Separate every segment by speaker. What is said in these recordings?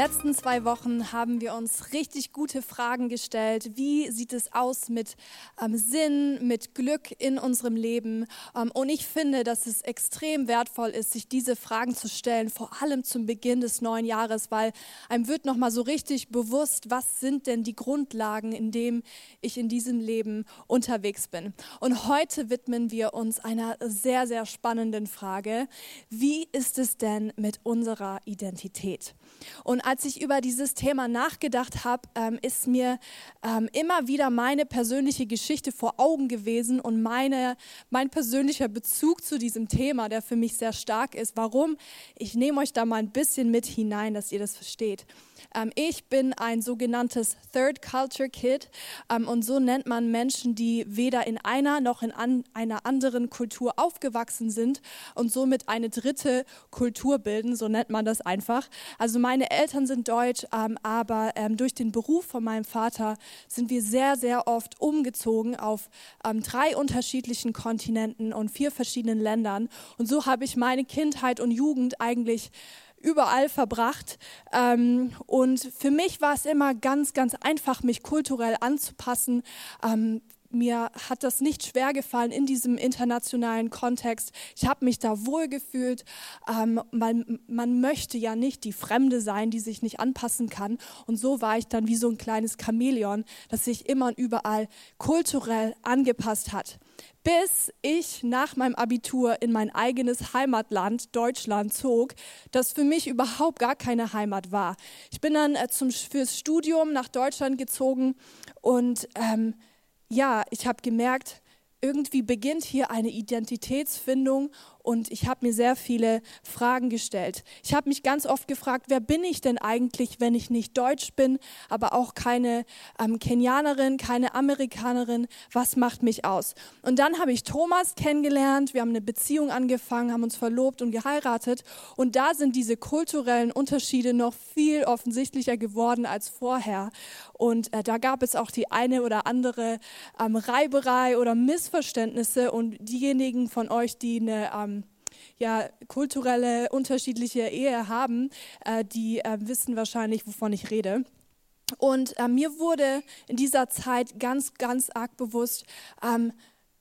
Speaker 1: Letzten zwei Wochen haben wir uns richtig gute Fragen gestellt. Wie sieht es aus mit ähm, Sinn, mit Glück in unserem Leben? Ähm, und ich finde, dass es extrem wertvoll ist, sich diese Fragen zu stellen, vor allem zum Beginn des neuen Jahres, weil einem wird nochmal so richtig bewusst, was sind denn die Grundlagen, in denen ich in diesem Leben unterwegs bin. Und heute widmen wir uns einer sehr, sehr spannenden Frage. Wie ist es denn mit unserer Identität? Und als ich über dieses Thema nachgedacht habe, ähm, ist mir ähm, immer wieder meine persönliche Geschichte vor Augen gewesen und meine, mein persönlicher Bezug zu diesem Thema, der für mich sehr stark ist. Warum? Ich nehme euch da mal ein bisschen mit hinein, dass ihr das versteht. Ähm, ich bin ein sogenanntes Third Culture Kid ähm, und so nennt man Menschen, die weder in einer noch in an, einer anderen Kultur aufgewachsen sind und somit eine dritte Kultur bilden, so nennt man das einfach. Also meine Eltern sind deutsch, ähm, aber ähm, durch den Beruf von meinem Vater sind wir sehr, sehr oft umgezogen auf ähm, drei unterschiedlichen Kontinenten und vier verschiedenen Ländern. Und so habe ich meine Kindheit und Jugend eigentlich überall verbracht. Ähm, und für mich war es immer ganz, ganz einfach, mich kulturell anzupassen. Mir hat das nicht schwer gefallen in diesem internationalen Kontext. Ich habe mich da wohl gefühlt. Ähm, man, man möchte ja nicht die Fremde sein, die sich nicht anpassen kann. Und so war ich dann wie so ein kleines Chamäleon, das sich immer und überall kulturell angepasst hat bis ich nach meinem Abitur in mein eigenes Heimatland Deutschland zog, das für mich überhaupt gar keine Heimat war. Ich bin dann äh, zum, fürs Studium nach Deutschland gezogen und ähm, ja, ich habe gemerkt, irgendwie beginnt hier eine Identitätsfindung und ich habe mir sehr viele Fragen gestellt. Ich habe mich ganz oft gefragt, wer bin ich denn eigentlich, wenn ich nicht Deutsch bin, aber auch keine ähm, Kenianerin, keine Amerikanerin, was macht mich aus? Und dann habe ich Thomas kennengelernt, wir haben eine Beziehung angefangen, haben uns verlobt und geheiratet und da sind diese kulturellen Unterschiede noch viel offensichtlicher geworden als vorher. Und äh, da gab es auch die eine oder andere ähm, Reiberei oder Missverständnisse und diejenigen von euch, die eine ähm, ja, kulturelle, unterschiedliche Ehe haben, äh, die äh, wissen wahrscheinlich, wovon ich rede. Und äh, mir wurde in dieser Zeit ganz, ganz arg bewusst, ähm,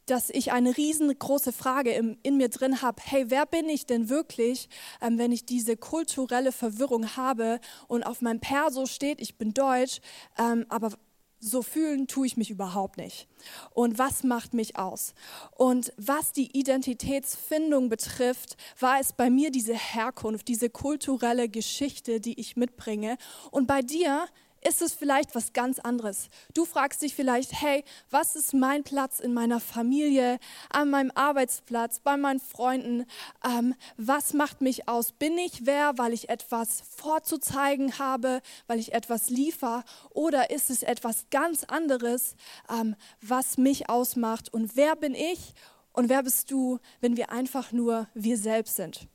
Speaker 1: dass ich eine riesengroße Frage im, in mir drin habe. Hey, wer bin ich denn wirklich, ähm, wenn ich diese kulturelle Verwirrung habe und auf meinem Perso steht, ich bin deutsch, ähm, aber so fühlen tue ich mich überhaupt nicht. Und was macht mich aus? Und was die Identitätsfindung betrifft, war es bei mir diese Herkunft, diese kulturelle Geschichte, die ich mitbringe. Und bei dir ist es vielleicht was ganz anderes. Du fragst dich vielleicht, hey, was ist mein Platz in meiner Familie, an meinem Arbeitsplatz, bei meinen Freunden? Ähm, was macht mich aus? Bin ich wer, weil ich etwas vorzuzeigen habe, weil ich etwas liefere? Oder ist es etwas ganz anderes, ähm, was mich ausmacht? Und wer bin ich und wer bist du, wenn wir einfach nur wir selbst sind?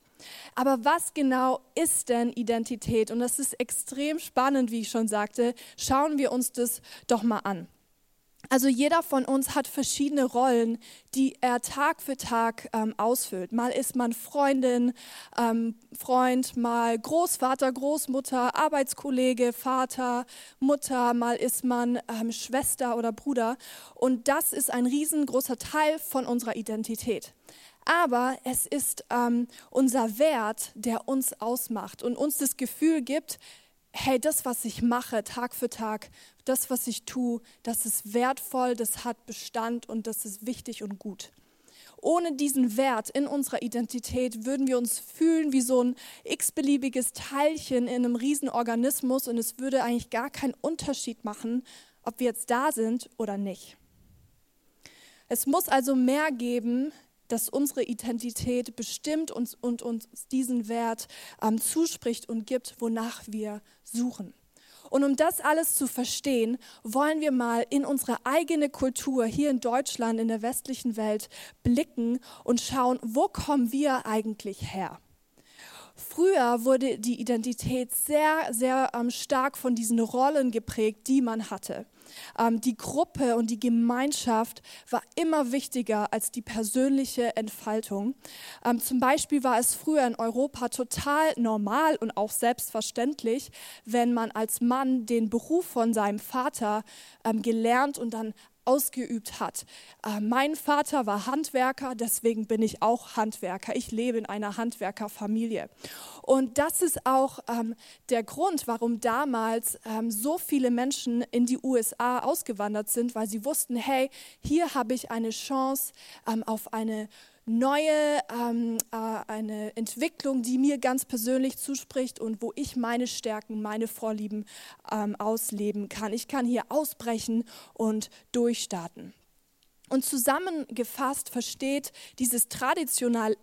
Speaker 1: Aber was genau ist denn Identität? Und das ist extrem spannend, wie ich schon sagte. Schauen wir uns das doch mal an. Also jeder von uns hat verschiedene Rollen, die er Tag für Tag ähm, ausfüllt. Mal ist man Freundin, ähm, Freund, mal Großvater, Großmutter, Arbeitskollege, Vater, Mutter, mal ist man ähm, Schwester oder Bruder. Und das ist ein riesengroßer Teil von unserer Identität aber es ist ähm, unser Wert, der uns ausmacht und uns das Gefühl gibt, hey, das, was ich mache Tag für Tag, das, was ich tue, das ist wertvoll, das hat Bestand und das ist wichtig und gut. Ohne diesen Wert in unserer Identität würden wir uns fühlen wie so ein x-beliebiges Teilchen in einem Riesenorganismus und es würde eigentlich gar keinen Unterschied machen, ob wir jetzt da sind oder nicht. Es muss also mehr geben dass unsere Identität bestimmt uns und uns diesen Wert ähm, zuspricht und gibt, wonach wir suchen. Und um das alles zu verstehen, wollen wir mal in unsere eigene Kultur hier in Deutschland, in der westlichen Welt blicken und schauen, wo kommen wir eigentlich her? Früher wurde die Identität sehr, sehr ähm, stark von diesen Rollen geprägt, die man hatte. Ähm, die Gruppe und die Gemeinschaft war immer wichtiger als die persönliche Entfaltung. Ähm, zum Beispiel war es früher in Europa total normal und auch selbstverständlich, wenn man als Mann den Beruf von seinem Vater ähm, gelernt und dann ausgeübt hat. Äh, mein Vater war Handwerker, deswegen bin ich auch Handwerker. Ich lebe in einer Handwerkerfamilie. Und das ist auch ähm, der Grund, warum damals ähm, so viele Menschen in die USA ausgewandert sind, weil sie wussten, hey, hier habe ich eine Chance ähm, auf eine neue, ähm, äh, eine Entwicklung, die mir ganz persönlich zuspricht und wo ich meine Stärken, meine Vorlieben ähm, ausleben kann. Ich kann hier ausbrechen und durchstarten. Und zusammengefasst versteht dieses traditionelle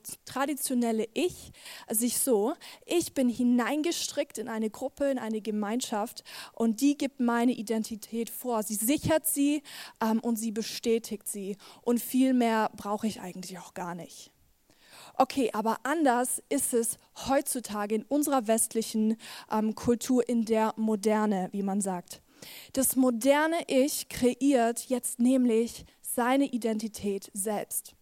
Speaker 1: Ich sich so, ich bin hineingestrickt in eine Gruppe, in eine Gemeinschaft und die gibt meine Identität vor. Sie sichert sie ähm, und sie bestätigt sie. Und viel mehr brauche ich eigentlich auch gar nicht. Okay, aber anders ist es heutzutage in unserer westlichen ähm, Kultur, in der Moderne, wie man sagt. Das moderne Ich kreiert jetzt nämlich seine Identität selbst.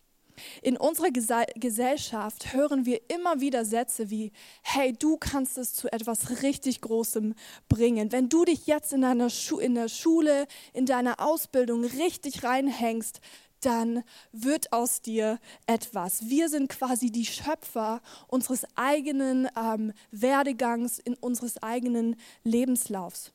Speaker 1: In unserer Gesellschaft hören wir immer wieder Sätze wie, hey, du kannst es zu etwas richtig Großem bringen. Wenn du dich jetzt in, deiner Schu in der Schule, in deiner Ausbildung richtig reinhängst, dann wird aus dir etwas. Wir sind quasi die Schöpfer unseres eigenen ähm, Werdegangs, in unseres eigenen Lebenslaufs.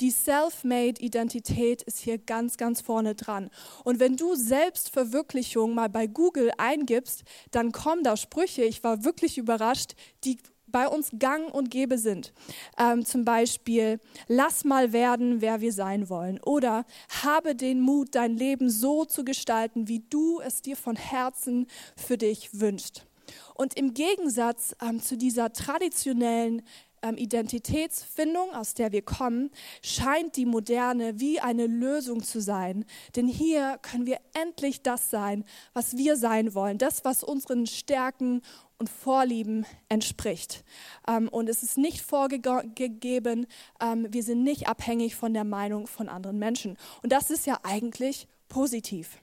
Speaker 1: Die Self-Made-Identität ist hier ganz, ganz vorne dran. Und wenn du Selbstverwirklichung mal bei Google eingibst, dann kommen da Sprüche, ich war wirklich überrascht, die bei uns gang und gäbe sind. Ähm, zum Beispiel, lass mal werden, wer wir sein wollen. Oder habe den Mut, dein Leben so zu gestalten, wie du es dir von Herzen für dich wünschst. Und im Gegensatz ähm, zu dieser traditionellen ähm, Identitätsfindung, aus der wir kommen, scheint die moderne wie eine Lösung zu sein. Denn hier können wir endlich das sein, was wir sein wollen, das, was unseren Stärken und Vorlieben entspricht. Ähm, und es ist nicht vorgegeben, ähm, wir sind nicht abhängig von der Meinung von anderen Menschen. Und das ist ja eigentlich positiv.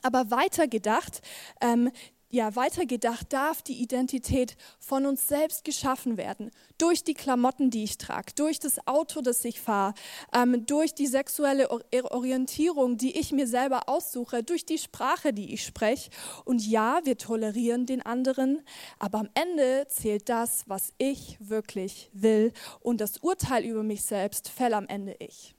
Speaker 1: Aber weiter gedacht, ähm, ja, weitergedacht darf die Identität von uns selbst geschaffen werden. Durch die Klamotten, die ich trage, durch das Auto, das ich fahre, ähm, durch die sexuelle Orientierung, die ich mir selber aussuche, durch die Sprache, die ich spreche. Und ja, wir tolerieren den anderen, aber am Ende zählt das, was ich wirklich will. Und das Urteil über mich selbst fällt am Ende ich.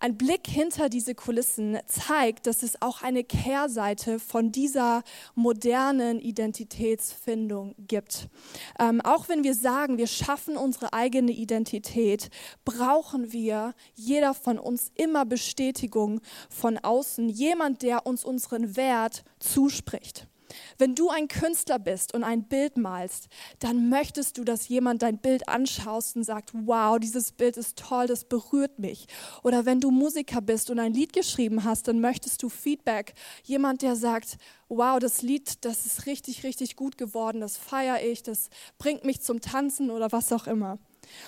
Speaker 1: Ein Blick hinter diese Kulissen zeigt, dass es auch eine Kehrseite von dieser modernen Identitätsfindung gibt. Ähm, auch wenn wir sagen, wir schaffen unsere eigene Identität, brauchen wir, jeder von uns, immer Bestätigung von außen, jemand, der uns unseren Wert zuspricht. Wenn du ein Künstler bist und ein Bild malst, dann möchtest du, dass jemand dein Bild anschaust und sagt, wow, dieses Bild ist toll, das berührt mich. Oder wenn du Musiker bist und ein Lied geschrieben hast, dann möchtest du Feedback. Jemand, der sagt, wow, das Lied, das ist richtig, richtig gut geworden, das feiere ich, das bringt mich zum Tanzen oder was auch immer.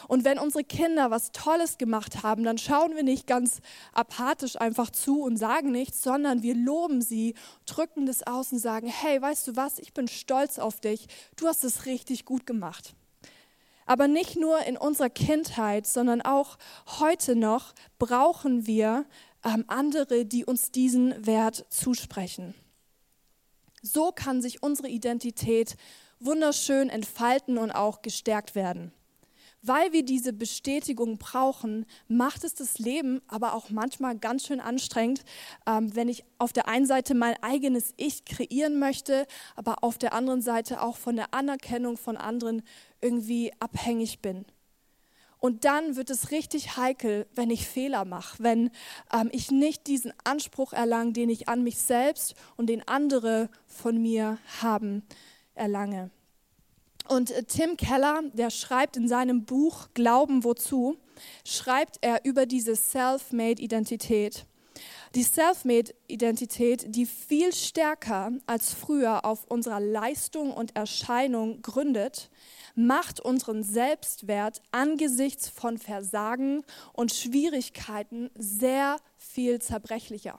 Speaker 1: Und wenn unsere Kinder was Tolles gemacht haben, dann schauen wir nicht ganz apathisch einfach zu und sagen nichts, sondern wir loben sie, drücken das aus und sagen, hey, weißt du was, ich bin stolz auf dich, du hast es richtig gut gemacht. Aber nicht nur in unserer Kindheit, sondern auch heute noch brauchen wir ähm, andere, die uns diesen Wert zusprechen. So kann sich unsere Identität wunderschön entfalten und auch gestärkt werden. Weil wir diese Bestätigung brauchen, macht es das Leben aber auch manchmal ganz schön anstrengend, ähm, wenn ich auf der einen Seite mein eigenes Ich kreieren möchte, aber auf der anderen Seite auch von der Anerkennung von anderen irgendwie abhängig bin. Und dann wird es richtig heikel, wenn ich Fehler mache, wenn ähm, ich nicht diesen Anspruch erlange, den ich an mich selbst und den andere von mir haben, erlange. Und äh, Tim Keller, der schreibt in seinem Buch Glauben wozu, schreibt er über diese Self-Made-Identität. Die Self-Made-Identität, die viel stärker als früher auf unserer Leistung und Erscheinung gründet, macht unseren Selbstwert angesichts von Versagen und Schwierigkeiten sehr viel zerbrechlicher.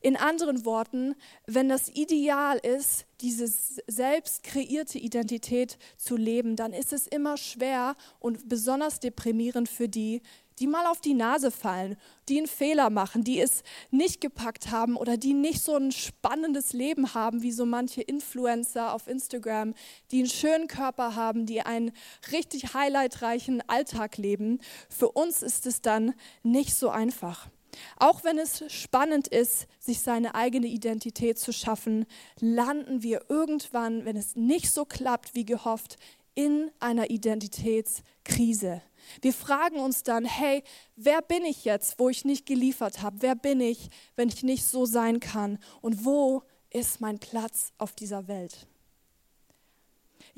Speaker 1: In anderen Worten, wenn das Ideal ist, diese selbst kreierte Identität zu leben, dann ist es immer schwer und besonders deprimierend für die, die mal auf die Nase fallen, die einen Fehler machen, die es nicht gepackt haben oder die nicht so ein spannendes Leben haben wie so manche Influencer auf Instagram, die einen schönen Körper haben, die einen richtig highlightreichen Alltag leben. Für uns ist es dann nicht so einfach. Auch wenn es spannend ist, sich seine eigene Identität zu schaffen, landen wir irgendwann, wenn es nicht so klappt wie gehofft, in einer Identitätskrise. Wir fragen uns dann, hey, wer bin ich jetzt, wo ich nicht geliefert habe? Wer bin ich, wenn ich nicht so sein kann? Und wo ist mein Platz auf dieser Welt?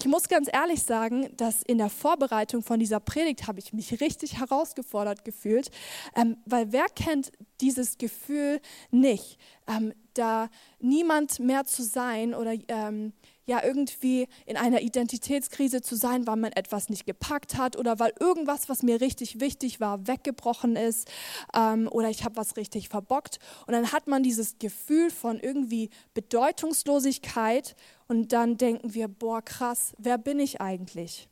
Speaker 1: Ich muss ganz ehrlich sagen, dass in der Vorbereitung von dieser Predigt habe ich mich richtig herausgefordert gefühlt, ähm, weil wer kennt dieses Gefühl nicht, ähm, da niemand mehr zu sein oder ähm, ja irgendwie in einer Identitätskrise zu sein, weil man etwas nicht gepackt hat oder weil irgendwas, was mir richtig wichtig war, weggebrochen ist ähm, oder ich habe was richtig verbockt. Und dann hat man dieses Gefühl von irgendwie Bedeutungslosigkeit und dann denken wir, boah, krass, wer bin ich eigentlich?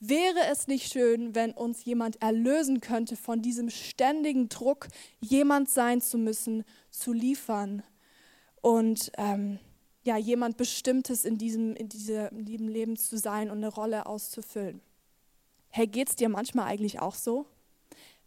Speaker 1: Wäre es nicht schön, wenn uns jemand erlösen könnte von diesem ständigen Druck, jemand sein zu müssen, zu liefern und ähm, ja, jemand Bestimmtes in diesem, in diesem Leben zu sein und eine Rolle auszufüllen. Hey, geht es dir manchmal eigentlich auch so?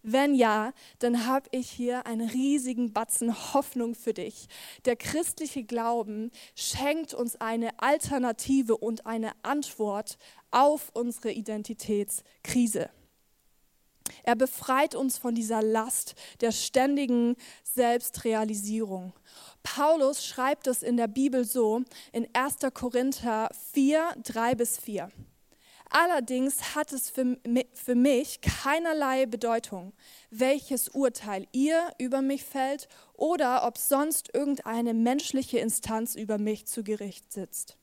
Speaker 1: Wenn ja, dann habe ich hier einen riesigen Batzen Hoffnung für dich. Der christliche Glauben schenkt uns eine Alternative und eine Antwort auf unsere Identitätskrise. Er befreit uns von dieser Last der ständigen Selbstrealisierung. Paulus schreibt es in der Bibel so in 1. Korinther 4, 3 bis 4. Allerdings hat es für, für mich keinerlei Bedeutung, welches Urteil ihr über mich fällt oder ob sonst irgendeine menschliche Instanz über mich zu Gericht sitzt.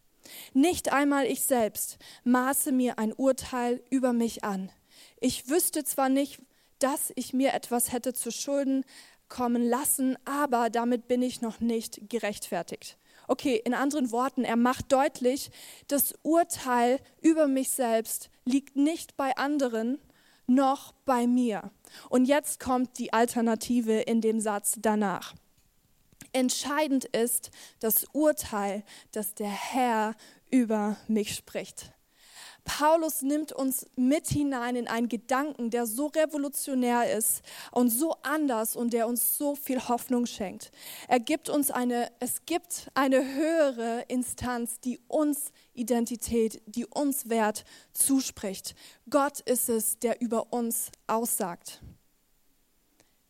Speaker 1: Nicht einmal ich selbst maße mir ein Urteil über mich an. Ich wüsste zwar nicht, dass ich mir etwas hätte zu Schulden kommen lassen, aber damit bin ich noch nicht gerechtfertigt. Okay, in anderen Worten, er macht deutlich, das Urteil über mich selbst liegt nicht bei anderen, noch bei mir. Und jetzt kommt die Alternative in dem Satz danach. Entscheidend ist das Urteil, das der Herr über mich spricht. Paulus nimmt uns mit hinein in einen Gedanken, der so revolutionär ist und so anders und der uns so viel Hoffnung schenkt. Er gibt uns eine, es gibt eine höhere Instanz, die uns Identität, die uns Wert zuspricht. Gott ist es, der über uns aussagt.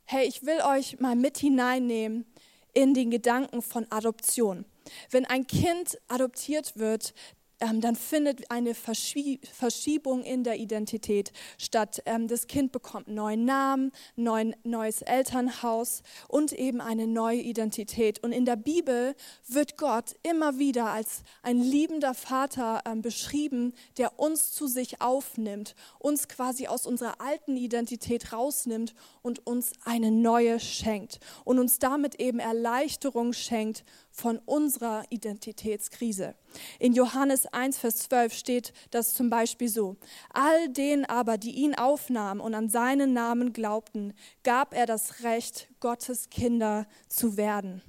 Speaker 1: Hey, ich will euch mal mit hineinnehmen in den Gedanken von Adoption. Wenn ein Kind adoptiert wird, dann findet eine Verschiebung in der Identität statt. Ähm, das Kind bekommt einen neuen Namen, neuen, neues Elternhaus und eben eine neue Identität. Und in der Bibel wird Gott immer wieder als ein liebender Vater ähm, beschrieben, der uns zu sich aufnimmt, uns quasi aus unserer alten Identität rausnimmt und uns eine neue schenkt und uns damit eben Erleichterung schenkt von unserer Identitätskrise. In Johannes 1, Vers 12 steht das zum Beispiel so. All denen aber, die ihn aufnahmen und an seinen Namen glaubten, gab er das Recht, Gottes Kinder zu werden.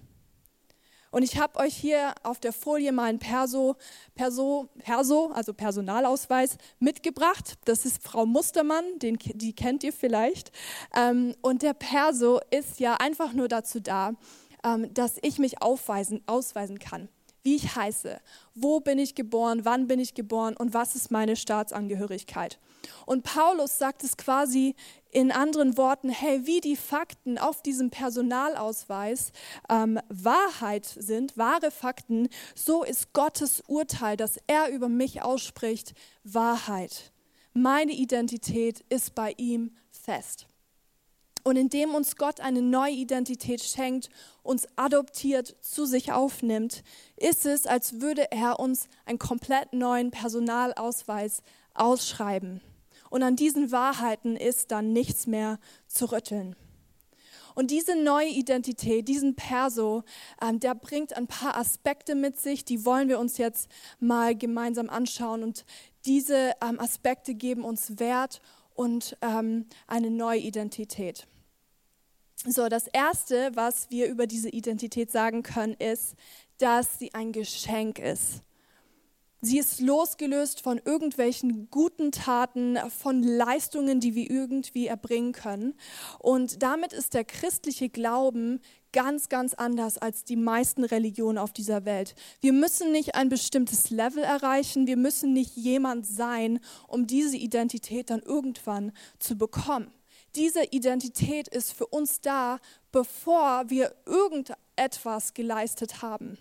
Speaker 1: Und ich habe euch hier auf der Folie mal einen Perso, Perso, Perso, also Personalausweis mitgebracht. Das ist Frau Mustermann, den, die kennt ihr vielleicht. Ähm, und der Perso ist ja einfach nur dazu da, dass ich mich aufweisen, ausweisen kann, wie ich heiße, wo bin ich geboren, wann bin ich geboren und was ist meine Staatsangehörigkeit. Und Paulus sagt es quasi in anderen Worten, hey, wie die Fakten auf diesem Personalausweis ähm, Wahrheit sind, wahre Fakten, so ist Gottes Urteil, das er über mich ausspricht, Wahrheit. Meine Identität ist bei ihm fest. Und indem uns Gott eine neue Identität schenkt, uns adoptiert, zu sich aufnimmt, ist es, als würde er uns einen komplett neuen Personalausweis ausschreiben. Und an diesen Wahrheiten ist dann nichts mehr zu rütteln. Und diese neue Identität, diesen Perso, ähm, der bringt ein paar Aspekte mit sich, die wollen wir uns jetzt mal gemeinsam anschauen. Und diese ähm, Aspekte geben uns Wert und ähm, eine neue Identität. So, das Erste, was wir über diese Identität sagen können, ist, dass sie ein Geschenk ist. Sie ist losgelöst von irgendwelchen guten Taten, von Leistungen, die wir irgendwie erbringen können. Und damit ist der christliche Glauben ganz, ganz anders als die meisten Religionen auf dieser Welt. Wir müssen nicht ein bestimmtes Level erreichen, wir müssen nicht jemand sein, um diese Identität dann irgendwann zu bekommen diese Identität ist für uns da, bevor wir irgendetwas geleistet haben.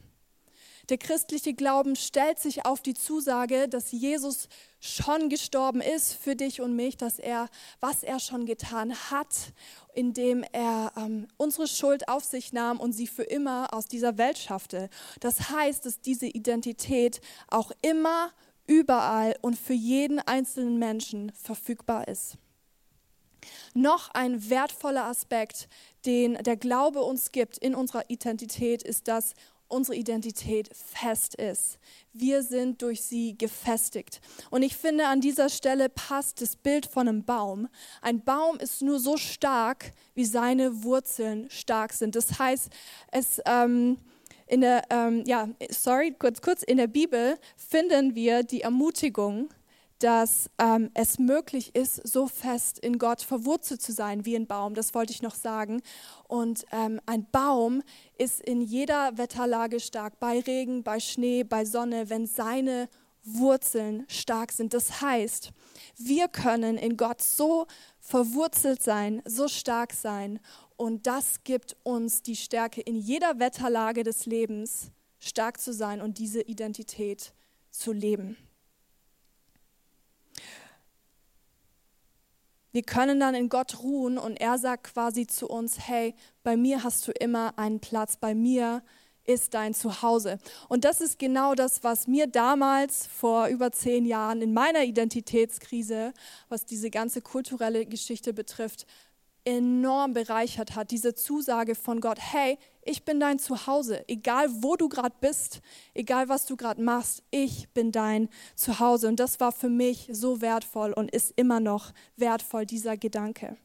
Speaker 1: Der christliche Glauben stellt sich auf die Zusage, dass Jesus schon gestorben ist für dich und mich, dass er, was er schon getan hat, indem er ähm, unsere Schuld auf sich nahm und sie für immer aus dieser Welt schaffte. Das heißt, dass diese Identität auch immer, überall und für jeden einzelnen Menschen verfügbar ist. Noch ein wertvoller Aspekt, den der Glaube uns gibt in unserer Identität, ist, dass unsere Identität fest ist. Wir sind durch sie gefestigt. Und ich finde, an dieser Stelle passt das Bild von einem Baum. Ein Baum ist nur so stark, wie seine Wurzeln stark sind. Das heißt, es... Ähm, in der, ähm, ja, sorry, kurz, kurz, in der Bibel finden wir die Ermutigung, dass ähm, es möglich ist, so fest in Gott verwurzelt zu sein wie ein Baum. Das wollte ich noch sagen. Und ähm, ein Baum ist in jeder Wetterlage stark, bei Regen, bei Schnee, bei Sonne, wenn seine Wurzeln stark sind. Das heißt, wir können in Gott so verwurzelt sein, so stark sein. Und das gibt uns die Stärke, in jeder Wetterlage des Lebens stark zu sein und diese Identität zu leben. Wir können dann in Gott ruhen und er sagt quasi zu uns, hey, bei mir hast du immer einen Platz, bei mir ist dein Zuhause. Und das ist genau das, was mir damals vor über zehn Jahren in meiner Identitätskrise, was diese ganze kulturelle Geschichte betrifft, enorm bereichert hat, diese Zusage von Gott, hey, ich bin dein Zuhause, egal wo du gerade bist, egal was du gerade machst, ich bin dein Zuhause. Und das war für mich so wertvoll und ist immer noch wertvoll, dieser Gedanke.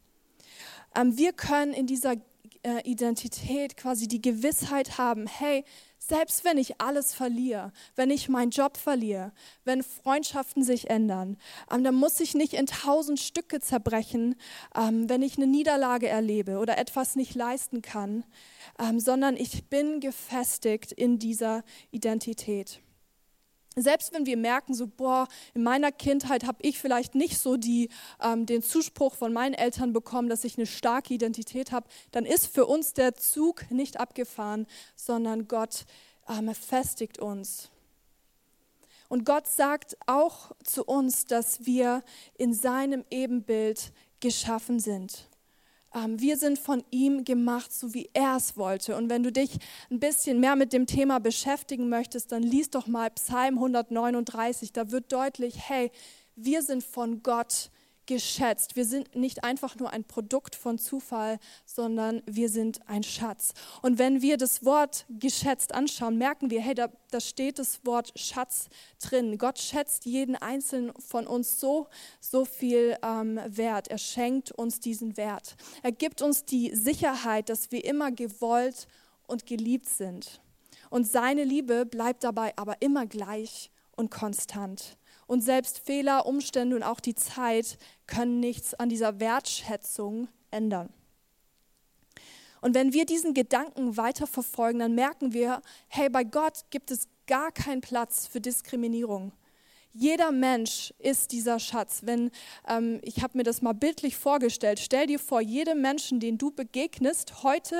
Speaker 1: Ähm, wir können in dieser äh, Identität quasi die Gewissheit haben, hey, selbst wenn ich alles verliere, wenn ich meinen Job verliere, wenn Freundschaften sich ändern, ähm, dann muss ich nicht in tausend Stücke zerbrechen, ähm, wenn ich eine Niederlage erlebe oder etwas nicht leisten kann, ähm, sondern ich bin gefestigt in dieser Identität. Selbst wenn wir merken, so, boah, in meiner Kindheit habe ich vielleicht nicht so die, ähm, den Zuspruch von meinen Eltern bekommen, dass ich eine starke Identität habe, dann ist für uns der Zug nicht abgefahren, sondern Gott ähm, festigt uns. Und Gott sagt auch zu uns, dass wir in seinem Ebenbild geschaffen sind. Ähm, wir sind von ihm gemacht, so wie er es wollte. Und wenn du dich ein bisschen mehr mit dem Thema beschäftigen möchtest, dann liest doch mal Psalm 139. Da wird deutlich, hey, wir sind von Gott geschätzt. Wir sind nicht einfach nur ein Produkt von Zufall, sondern wir sind ein Schatz. Und wenn wir das Wort geschätzt anschauen, merken wir, hey, da, da steht das Wort Schatz drin. Gott schätzt jeden einzelnen von uns so, so viel ähm, Wert. Er schenkt uns diesen Wert. Er gibt uns die Sicherheit, dass wir immer gewollt und geliebt sind. Und seine Liebe bleibt dabei aber immer gleich und konstant. Und selbst Fehler, Umstände und auch die Zeit können nichts an dieser Wertschätzung ändern. Und wenn wir diesen Gedanken weiterverfolgen, dann merken wir, hey, bei Gott gibt es gar keinen Platz für Diskriminierung. Jeder Mensch ist dieser Schatz. Wenn ähm, ich habe mir das mal bildlich vorgestellt, stell dir vor, jedem Menschen, den du begegnest heute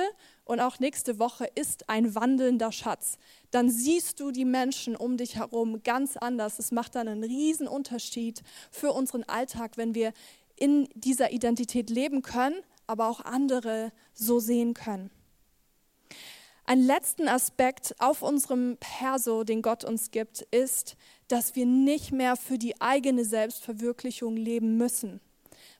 Speaker 1: und auch nächste Woche, ist ein wandelnder Schatz. Dann siehst du die Menschen um dich herum ganz anders. Es macht dann einen riesen Unterschied für unseren Alltag, wenn wir in dieser Identität leben können, aber auch andere so sehen können. Ein letzten Aspekt auf unserem Perso, den Gott uns gibt, ist, dass wir nicht mehr für die eigene Selbstverwirklichung leben müssen.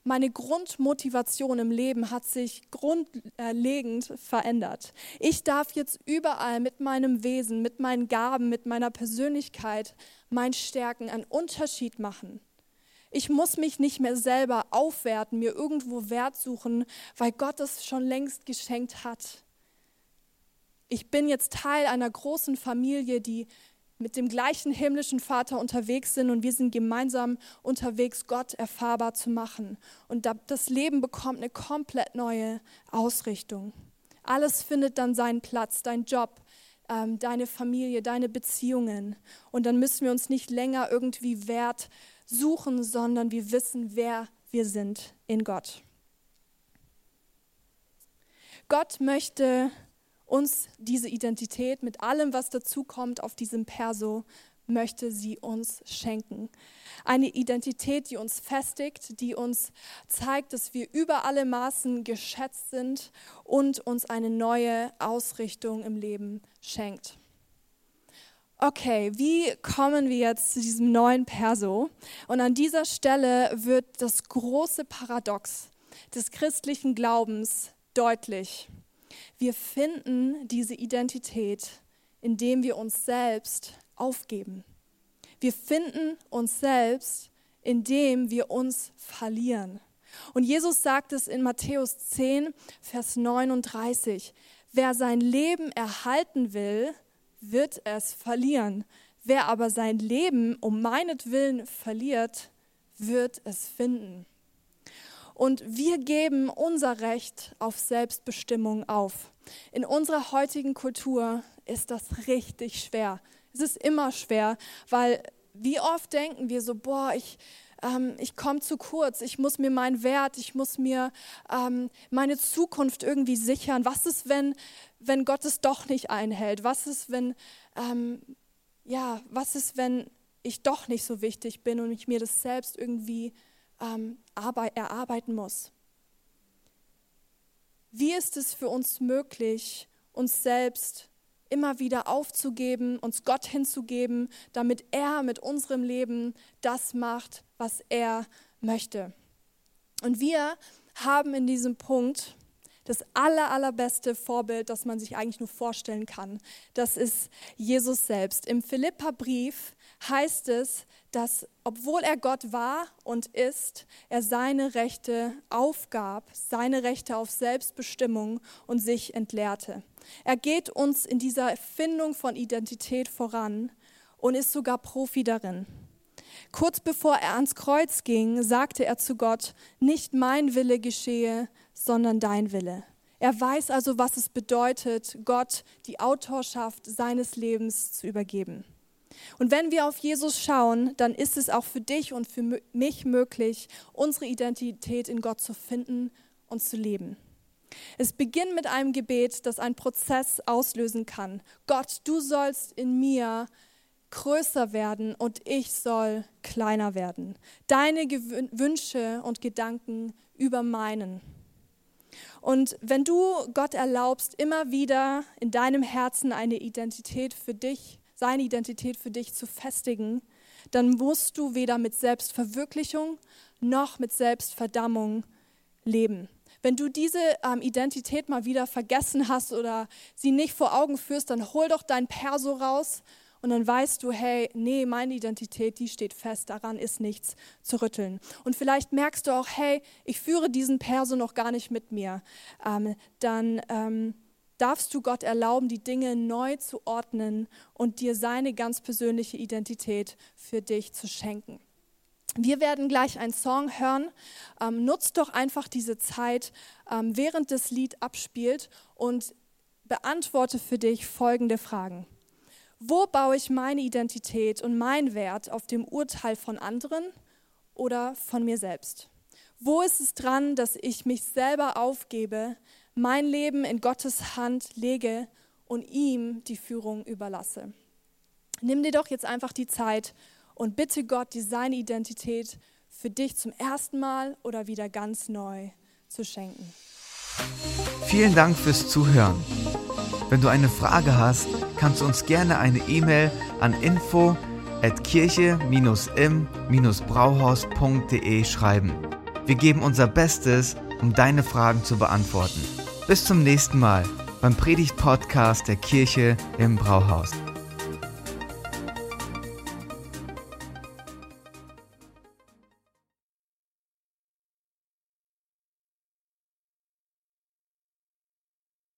Speaker 1: Meine Grundmotivation im Leben hat sich grundlegend verändert. Ich darf jetzt überall mit meinem Wesen, mit meinen Gaben, mit meiner Persönlichkeit, meinen Stärken einen Unterschied machen. Ich muss mich nicht mehr selber aufwerten, mir irgendwo Wert suchen, weil Gott es schon längst geschenkt hat. Ich bin jetzt Teil einer großen Familie, die mit dem gleichen himmlischen Vater unterwegs sind und wir sind gemeinsam unterwegs, Gott erfahrbar zu machen. Und das Leben bekommt eine komplett neue Ausrichtung. Alles findet dann seinen Platz, dein Job, ähm, deine Familie, deine Beziehungen. Und dann müssen wir uns nicht länger irgendwie Wert suchen, sondern wir wissen, wer wir sind in Gott. Gott möchte uns diese Identität mit allem, was dazukommt auf diesem Perso, möchte sie uns schenken. Eine Identität, die uns festigt, die uns zeigt, dass wir über alle Maßen geschätzt sind und uns eine neue Ausrichtung im Leben schenkt. Okay, wie kommen wir jetzt zu diesem neuen Perso? Und an dieser Stelle wird das große Paradox des christlichen Glaubens deutlich. Wir finden diese Identität, indem wir uns selbst aufgeben. Wir finden uns selbst, indem wir uns verlieren. Und Jesus sagt es in Matthäus 10, Vers 39, wer sein Leben erhalten will, wird es verlieren. Wer aber sein Leben um meinetwillen verliert, wird es finden. Und wir geben unser Recht auf Selbstbestimmung auf. In unserer heutigen Kultur ist das richtig schwer. Es ist immer schwer, weil wie oft denken wir so, boah, ich, ähm, ich komme zu kurz, ich muss mir meinen Wert, ich muss mir ähm, meine Zukunft irgendwie sichern. Was ist, wenn, wenn Gott es doch nicht einhält? Was ist, wenn, ähm, ja, was ist, wenn ich doch nicht so wichtig bin und ich mir das selbst irgendwie ähm, erarbeiten muss. Wie ist es für uns möglich, uns selbst immer wieder aufzugeben, uns Gott hinzugeben, damit er mit unserem Leben das macht, was er möchte? Und wir haben in diesem Punkt das aller, allerbeste Vorbild, das man sich eigentlich nur vorstellen kann. Das ist Jesus selbst. Im Philippa-Brief heißt es, dass obwohl er Gott war und ist, er seine Rechte aufgab, seine Rechte auf Selbstbestimmung und sich entleerte. Er geht uns in dieser Findung von Identität voran und ist sogar Profi darin. Kurz bevor er ans Kreuz ging, sagte er zu Gott, nicht mein Wille geschehe, sondern dein Wille. Er weiß also, was es bedeutet, Gott die Autorschaft seines Lebens zu übergeben. Und wenn wir auf Jesus schauen, dann ist es auch für dich und für mich möglich, unsere Identität in Gott zu finden und zu leben. Es beginnt mit einem Gebet, das einen Prozess auslösen kann. Gott, du sollst in mir größer werden und ich soll kleiner werden. Deine Wünsche und Gedanken über meinen. Und wenn du Gott erlaubst, immer wieder in deinem Herzen eine Identität für dich seine Identität für dich zu festigen, dann musst du weder mit Selbstverwirklichung noch mit Selbstverdammung leben. Wenn du diese ähm, Identität mal wieder vergessen hast oder sie nicht vor Augen führst, dann hol doch dein Perso raus und dann weißt du, hey, nee, meine Identität, die steht fest, daran ist nichts zu rütteln. Und vielleicht merkst du auch, hey, ich führe diesen Perso noch gar nicht mit mir. Ähm, dann ähm, darfst du Gott erlauben, die Dinge neu zu ordnen und dir seine ganz persönliche Identität für dich zu schenken. Wir werden gleich einen Song hören. Ähm, nutzt doch einfach diese Zeit, ähm, während das Lied abspielt und beantworte für dich folgende Fragen. Wo baue ich meine Identität und meinen Wert auf dem Urteil von anderen oder von mir selbst? Wo ist es dran, dass ich mich selber aufgebe, mein Leben in Gottes Hand lege und ihm die Führung überlasse. Nimm dir doch jetzt einfach die Zeit und bitte Gott, dir seine Identität für dich zum ersten Mal oder wieder ganz neu zu schenken.
Speaker 2: Vielen Dank fürs Zuhören. Wenn du eine Frage hast, kannst du uns gerne eine E-Mail an info at kirche-im-brauhaus.de schreiben. Wir geben unser Bestes, um deine Fragen zu beantworten. Bis zum nächsten Mal beim Predigt-Podcast der Kirche im Brauhaus.